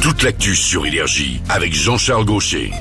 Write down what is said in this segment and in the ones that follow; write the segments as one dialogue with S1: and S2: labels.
S1: Toute l'actu sur Énergie avec Jean-Charles Gaucher.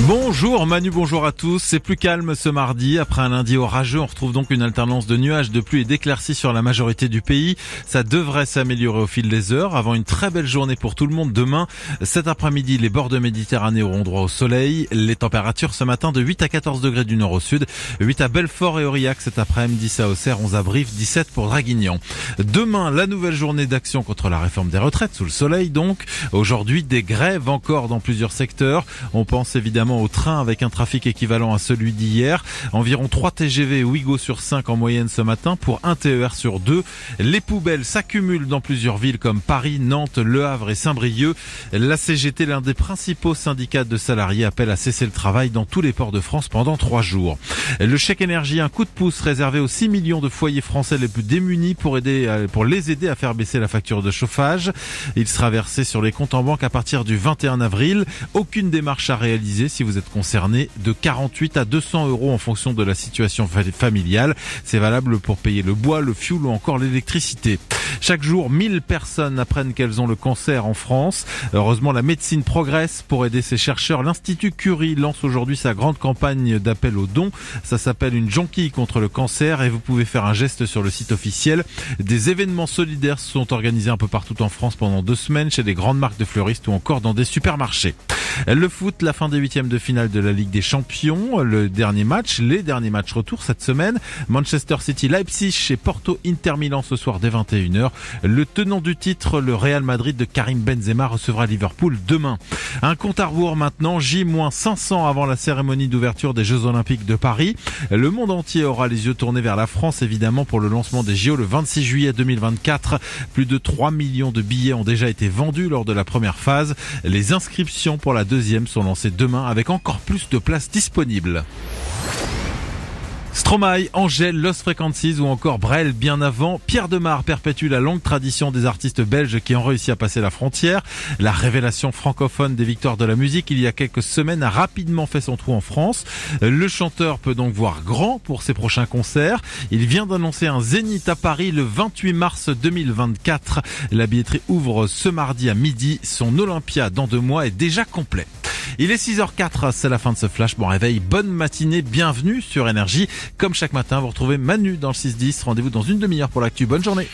S2: Bonjour Manu, bonjour à tous. C'est plus calme ce mardi. Après un lundi orageux, on retrouve donc une alternance de nuages, de pluie et d'éclaircies sur la majorité du pays. Ça devrait s'améliorer au fil des heures avant une très belle journée pour tout le monde demain. Cet après-midi, les bords de Méditerranée auront droit au soleil. Les températures ce matin de 8 à 14 degrés du nord au sud, 8 à Belfort et Aurillac cet après-midi, 10 à Auxerre, 11 à Brive, 17 pour Draguignan. Demain, la nouvelle journée d'action contre la réforme des retraites sous le soleil donc. Aujourd'hui, des grèves encore dans plusieurs secteurs. On pense évidemment au train avec un trafic équivalent à celui d'hier. Environ 3 TGV Ouigo sur 5 en moyenne ce matin pour un TER sur 2. Les poubelles s'accumulent dans plusieurs villes comme Paris, Nantes, Le Havre et Saint-Brieuc. La CGT, l'un des principaux syndicats de salariés, appelle à cesser le travail dans tous les ports de France pendant trois jours. Le chèque énergie, un coup de pouce réservé aux 6 millions de foyers français les plus démunis pour aider, pour les aider à faire baisser la facture de chauffage. Il sera versé sur les comptes en banque à partir du 21 avril. Aucune démarche à réaliser si vous êtes concerné, de 48 à 200 euros en fonction de la situation familiale. C'est valable pour payer le bois, le fioul ou encore l'électricité. Chaque jour, 1000 personnes apprennent qu'elles ont le cancer en France. Heureusement, la médecine progresse pour aider ces chercheurs. L'Institut Curie lance aujourd'hui sa grande campagne d'appel aux dons. Ça s'appelle une jonquille contre le cancer et vous pouvez faire un geste sur le site officiel. Des événements solidaires sont organisés un peu partout en France pendant deux semaines chez des grandes marques de fleuristes ou encore dans des supermarchés. Le foot, la fin des huitièmes de finale de la Ligue des Champions, le dernier match, les derniers matchs retour cette semaine. Manchester City, Leipzig et Porto Inter Milan ce soir dès 21h. Le tenant du titre, le Real Madrid de Karim Benzema recevra Liverpool demain. Un compte à rebours maintenant, J-500 avant la cérémonie d'ouverture des Jeux Olympiques de Paris. Le monde entier aura les yeux tournés vers la France évidemment pour le lancement des JO le 26 juillet 2024. Plus de 3 millions de billets ont déjà été vendus lors de la première phase. Les inscriptions pour la deuxième sont lancées demain avec encore plus de places disponibles. Stromae, Angèle, Lost Frequencies ou encore Brel bien avant. Pierre Demar perpétue la longue tradition des artistes belges qui ont réussi à passer la frontière. La révélation francophone des victoires de la musique il y a quelques semaines a rapidement fait son trou en France. Le chanteur peut donc voir grand pour ses prochains concerts. Il vient d'annoncer un zénith à Paris le 28 mars 2024. La billetterie ouvre ce mardi à midi. Son Olympia dans deux mois est déjà complet. Il est 6h04, c'est la fin de ce flash. Bon réveil, bonne matinée, bienvenue sur Énergie. Comme chaque matin, vous retrouvez Manu dans le 6-10. Rendez-vous dans une demi-heure pour l'actu. Bonne journée.